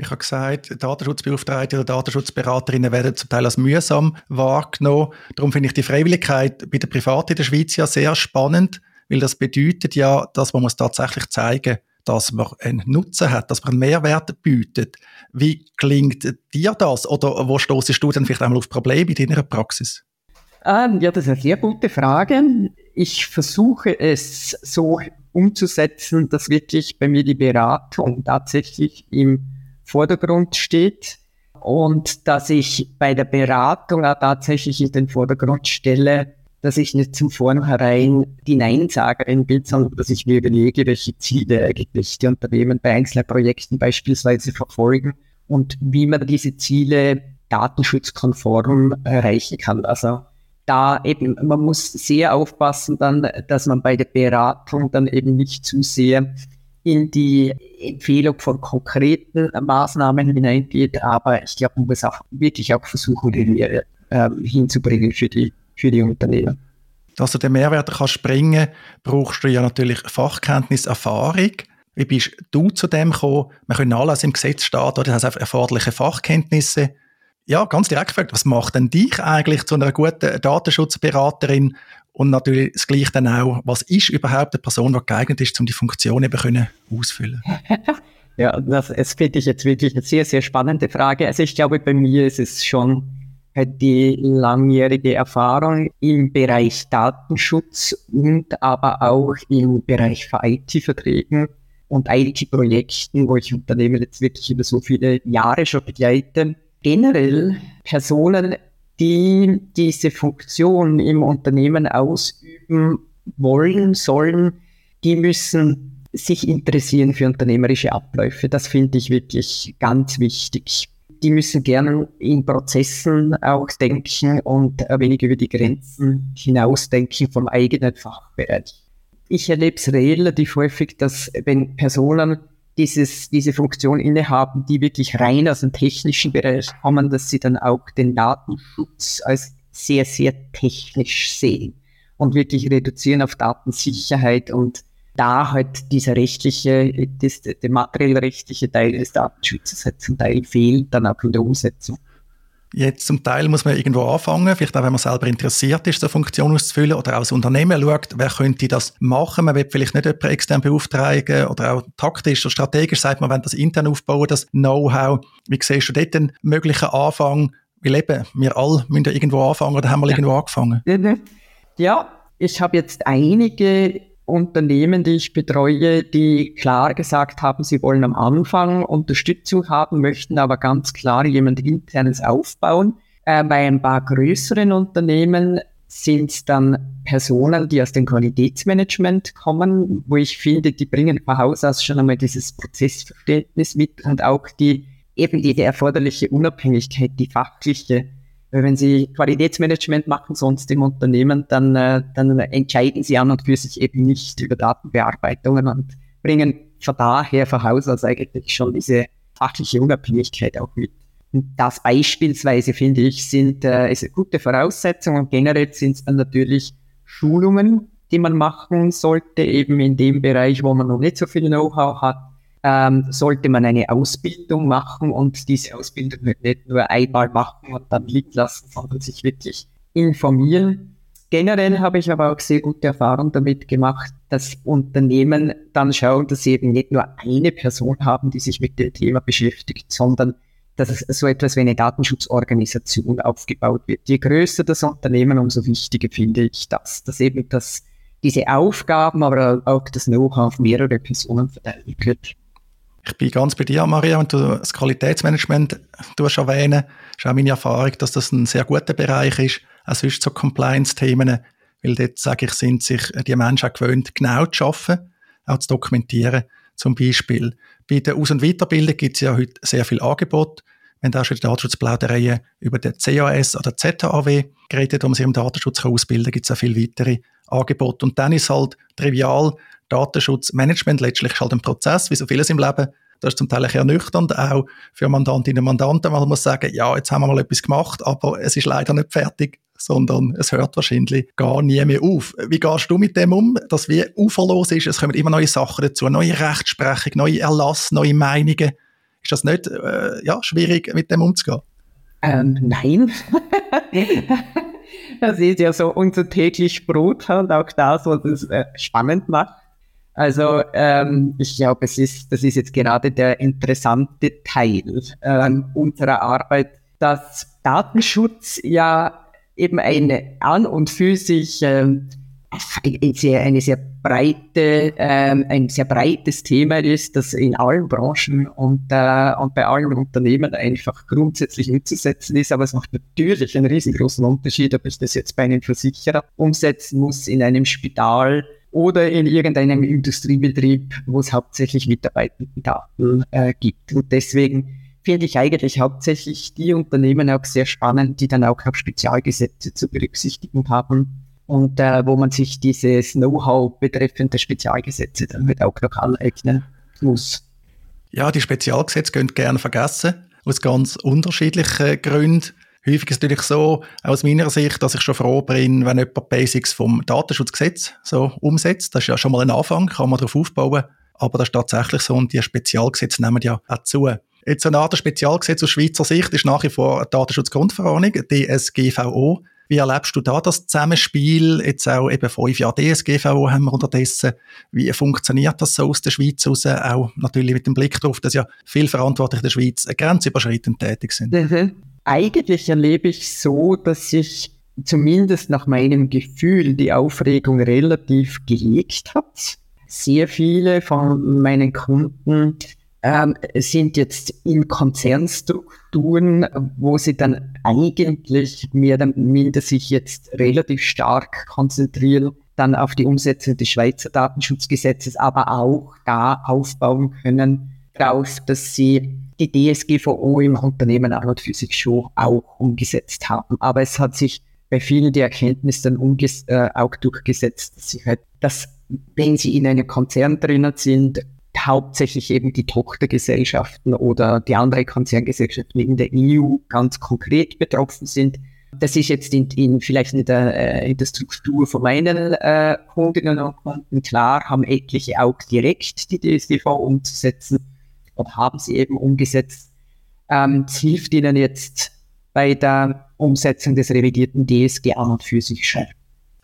Ich habe gesagt, Datenschutzbeauftragte oder Datenschutzberaterinnen werden zum Teil als mühsam wahrgenommen. Darum finde ich die Freiwilligkeit bei den Privaten in der Schweiz ja sehr spannend, weil das bedeutet ja, dass man muss tatsächlich zeigen dass man einen Nutzen hat, dass man einen Mehrwert bietet. Wie klingt dir das? Oder wo stoßest du dann vielleicht einmal auf Probleme in deiner Praxis? Ähm, ja, das ist eine sehr gute Frage. Ich versuche es so umzusetzen, dass wirklich bei mir die Beratung tatsächlich im Vordergrund steht und dass ich bei der Beratung auch tatsächlich in den Vordergrund stelle, dass ich nicht zum Vornherein die Neinsagerin bin, sondern dass ich mir überlege, welche Ziele eigentlich die Unternehmen bei einzelnen Projekten beispielsweise verfolgen und wie man diese Ziele datenschutzkonform erreichen kann. Also da eben, man muss sehr aufpassen dann, dass man bei der Beratung dann eben nicht zu sehr in die Empfehlung von konkreten Maßnahmen hineingeht, aber ich glaube, man muss auch wirklich auch versuchen, den Mehrwert äh, hinzubringen für die, für die Unternehmen. Dass du den Mehrwert kannst bringen, brauchst du ja natürlich Fachkenntnis, Erfahrung. Wie bist du zu dem gekommen? Wir können alles im Gesetz stehen, das heißt erforderliche Fachkenntnisse ja, ganz direkt gefragt, was macht denn dich eigentlich zu einer guten Datenschutzberaterin? Und natürlich das Gleiche dann auch, was ist überhaupt eine Person, die geeignet ist, um die Funktion eben ausfüllen Ja, das, das finde ich jetzt wirklich eine sehr, sehr spannende Frage. Also ich glaube, bei mir ist es schon die langjährige Erfahrung im Bereich Datenschutz und aber auch im Bereich für IT-Verträgen und IT-Projekten, wo ich Unternehmen jetzt wirklich über so viele Jahre schon begleite generell Personen, die diese Funktion im Unternehmen ausüben wollen, sollen, die müssen sich interessieren für unternehmerische Abläufe. Das finde ich wirklich ganz wichtig. Die müssen gerne in Prozessen auch denken und ein wenig über die Grenzen hinausdenken vom eigenen Fachbereich. Ich erlebe es relativ häufig, dass wenn Personen dieses, diese Funktion innehaben, die wirklich rein aus dem technischen Bereich kommen, dass sie dann auch den Datenschutz als sehr, sehr technisch sehen und wirklich reduzieren auf Datensicherheit und da halt dieser rechtliche, das, der materiell rechtliche Teil des Datenschutzes halt zum Teil fehlt, dann auch in der Umsetzung. Jetzt zum Teil muss man irgendwo anfangen, vielleicht auch, wenn man selber interessiert ist, so Funktion auszufüllen oder auch als Unternehmen schaut, wer könnte das machen. Man will vielleicht nicht jemanden extern beauftragen oder auch taktisch oder strategisch sagt man, wenn das intern aufbauen, das Know-how. Wie siehst du dort den möglichen Anfang? Weil eben, wir alle müssen ja irgendwo anfangen oder haben wir ja. irgendwo angefangen? Ja, ich habe jetzt einige Unternehmen, die ich betreue, die klar gesagt haben, sie wollen am Anfang Unterstützung haben, möchten aber ganz klar jemand internes aufbauen. Äh, bei ein paar größeren Unternehmen sind es dann Personen, die aus dem Qualitätsmanagement kommen, wo ich finde, die bringen von Haus aus schon einmal dieses Prozessverständnis mit und auch die eben die erforderliche Unabhängigkeit, die fachliche wenn Sie Qualitätsmanagement machen, sonst im Unternehmen, dann, äh, dann entscheiden Sie an und für sich eben nicht über Datenbearbeitungen und bringen von daher von Haus aus eigentlich schon diese fachliche Unabhängigkeit auch mit. Und das beispielsweise, finde ich, sind äh, ist eine gute Voraussetzung und generell sind es dann natürlich Schulungen, die man machen sollte, eben in dem Bereich, wo man noch nicht so viel Know-how hat, ähm, sollte man eine Ausbildung machen und diese Ausbildung nicht nur einmal machen und dann liegen lassen, sondern sich wirklich informieren. Generell habe ich aber auch sehr gute Erfahrungen damit gemacht, dass Unternehmen dann schauen, dass sie eben nicht nur eine Person haben, die sich mit dem Thema beschäftigt, sondern dass so etwas wie eine Datenschutzorganisation aufgebaut wird. Je größer das Unternehmen, umso wichtiger finde ich das, dass eben das, diese Aufgaben, aber auch das Know-how auf mehrere Personen verteilt wird. Ich bin ganz bei dir, Maria, und du das Qualitätsmanagement du hast ist auch meine Erfahrung, dass das ein sehr guter Bereich ist, auch sonst so Compliance-Themen, weil dort, sage ich, sind sich die Menschen auch gewöhnt, genau zu arbeiten, auch zu dokumentieren. Zum Beispiel bei der Aus- und Weiterbildung gibt es ja heute sehr viel Angebot. Wenn da schon die Datenschutzplaudereien über den CAS oder ZAW geredet, um sich im Datenschutz ausbilden, gibt es auch viele weitere Angebote. Und dann ist halt trivial, Datenschutzmanagement letztlich ist halt ein Prozess, wie so vieles im Leben. Das ist zum Teil eher nüchtern, auch für Mandantinnen und Mandanten. Man muss sagen, ja, jetzt haben wir mal etwas gemacht, aber es ist leider nicht fertig, sondern es hört wahrscheinlich gar nie mehr auf. Wie gehst du mit dem um, dass wie uferlos ist? Es kommen immer neue Sachen dazu, neue Rechtsprechung, neue Erlass, neue Meinungen. Ist das nicht äh, ja, schwierig, mit dem umzugehen? Ähm, nein. das ist ja so unser täglich Brot und auch das, was es äh, spannend macht. Also ähm, ich glaube, es ist, das ist jetzt gerade der interessante Teil ähm, unserer Arbeit, dass Datenschutz ja eben eine an und für sich ähm, eine sehr, eine sehr breite, ähm, ein sehr breites Thema ist, das in allen Branchen und, äh, und bei allen Unternehmen einfach grundsätzlich umzusetzen ist. Aber es macht natürlich einen riesengroßen Unterschied, ob ich das jetzt bei einem Versicherer umsetzen muss, in einem Spital oder in irgendeinem Industriebetrieb, wo es hauptsächlich Mitarbeitendaten äh, gibt. Und deswegen finde ich eigentlich hauptsächlich die Unternehmen auch sehr spannend, die dann auch noch Spezialgesetze zu berücksichtigen haben und äh, wo man sich dieses Know-how betreffende Spezialgesetze dann mit auch noch aneignen muss. Ja, die Spezialgesetze gehen gerne vergessen, aus ganz unterschiedlichen Gründen. Häufig ist es natürlich so, aus meiner Sicht, dass ich schon froh bin, wenn jemand Basics vom Datenschutzgesetz so umsetzt. Das ist ja schon mal ein Anfang, kann man darauf aufbauen. Aber das ist tatsächlich so und die Spezialgesetze nehmen ja auch zu. Jetzt eine Art Spezialgesetz aus Schweizer Sicht ist nach wie vor die Datenschutzgrundverordnung, DSGVO. Wie erlebst du da das Zusammenspiel? Jetzt auch eben fünf Jahre DSGVO haben wir unterdessen. Wie funktioniert das so aus der Schweiz raus? Auch natürlich mit dem Blick darauf, dass ja viel Verantwortliche der Schweiz grenzüberschreitend tätig sind. Mhm. Eigentlich erlebe ich so, dass sich zumindest nach meinem Gefühl die Aufregung relativ gelegt hat. Sehr viele von meinen Kunden ähm, sind jetzt in Konzernstrukturen, wo sie dann eigentlich mehr oder minder sich jetzt relativ stark konzentrieren, dann auf die Umsetzung des Schweizer Datenschutzgesetzes, aber auch da aufbauen können darauf, dass sie die DSGVO im Unternehmen für sich schon auch umgesetzt haben. Aber es hat sich bei vielen die Erkenntnis dann äh, auch durchgesetzt, dass sie halt, dass wenn sie in einem Konzern drinnen sind, hauptsächlich eben die Tochtergesellschaften oder die andere Konzerngesellschaften in der EU ganz konkret betroffen sind. Das ist jetzt in, in vielleicht in der, äh, in der Struktur von meinen äh, Kundinnen und Kunden klar, haben etliche auch direkt die DSGV umzusetzen und haben sie eben umgesetzt. Ähm, es hilft ihnen jetzt bei der Umsetzung des revidierten DSG an und für sich schon.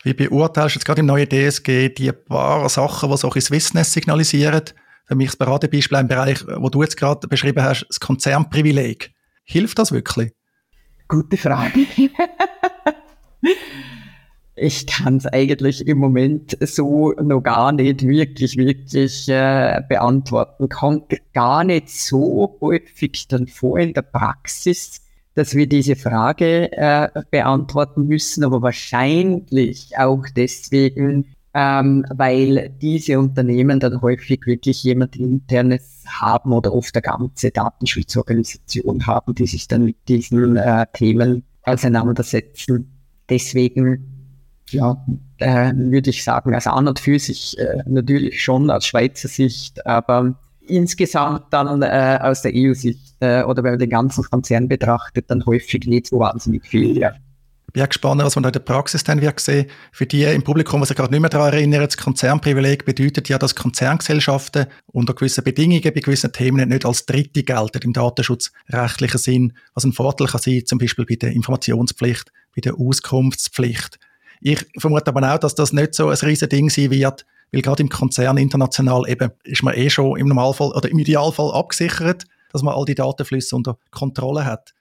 Wie beurteilst du jetzt gerade im neuen DSG die paar Sachen, die solche Swissness signalisieren? für mich das Paradebeispiel im Bereich, wo du jetzt gerade beschrieben hast, das Konzernprivileg. Hilft das wirklich? Gute Frage. ich kann es eigentlich im Moment so noch gar nicht wirklich, wirklich äh, beantworten. Kommt gar nicht so häufig dann vor in der Praxis, dass wir diese Frage äh, beantworten müssen, aber wahrscheinlich auch deswegen, ähm, weil diese Unternehmen dann häufig wirklich jemand internes haben oder oft eine ganze Datenschutzorganisation haben, die sich dann mit diesen äh, Themen auseinandersetzen. Deswegen ja, äh, würde ich sagen, also an und für sich äh, natürlich schon aus Schweizer Sicht, aber insgesamt dann äh, aus der EU-Sicht äh, oder wenn man den ganzen Konzern betrachtet, dann häufig nicht so wahnsinnig viel. Ja bin gespannt, was man da in der Praxis dann wird sehen. Für die im Publikum, die sich gerade nicht mehr daran erinnern, das Konzernprivileg bedeutet ja, dass Konzerngesellschaften unter gewissen Bedingungen bei gewissen Themen nicht als Dritte gelten im datenschutzrechtlichen Sinn, was ein Vorteil kann sein, zum Beispiel bei der Informationspflicht, bei der Auskunftspflicht. Ich vermute aber auch, dass das nicht so ein riesen Ding sein wird, weil gerade im Konzern international eben ist man eh schon im Normalfall oder im Idealfall abgesichert, dass man all die Datenflüsse unter Kontrolle hat.